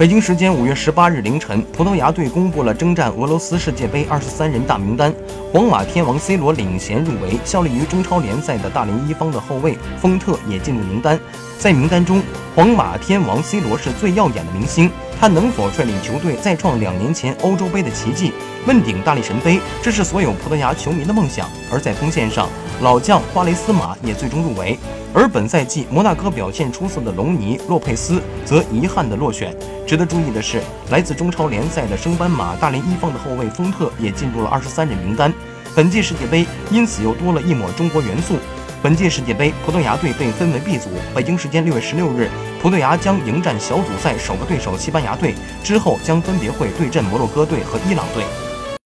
北京时间五月十八日凌晨，葡萄牙队公布了征战俄罗斯世界杯二十三人大名单，皇马天王 C 罗领衔入围，效力于中超联赛的大连一方的后卫丰特也进入名单。在名单中，皇马天王 C 罗是最耀眼的明星，他能否率领球队再创两年前欧洲杯的奇迹，问鼎大力神杯，这是所有葡萄牙球迷的梦想。而在锋线上，老将花雷斯马也最终入围。而本赛季摩纳哥表现出色的隆尼·洛佩斯则遗憾的落选。值得注意的是，来自中超联赛的升班马大连一方的后卫丰特也进入了二十三人名单。本届世界杯因此又多了一抹中国元素。本届世界杯，葡萄牙队被分为 B 组。北京时间六月十六日，葡萄牙将迎战小组赛首个对手西班牙队，之后将分别会对阵摩洛哥队和伊朗队。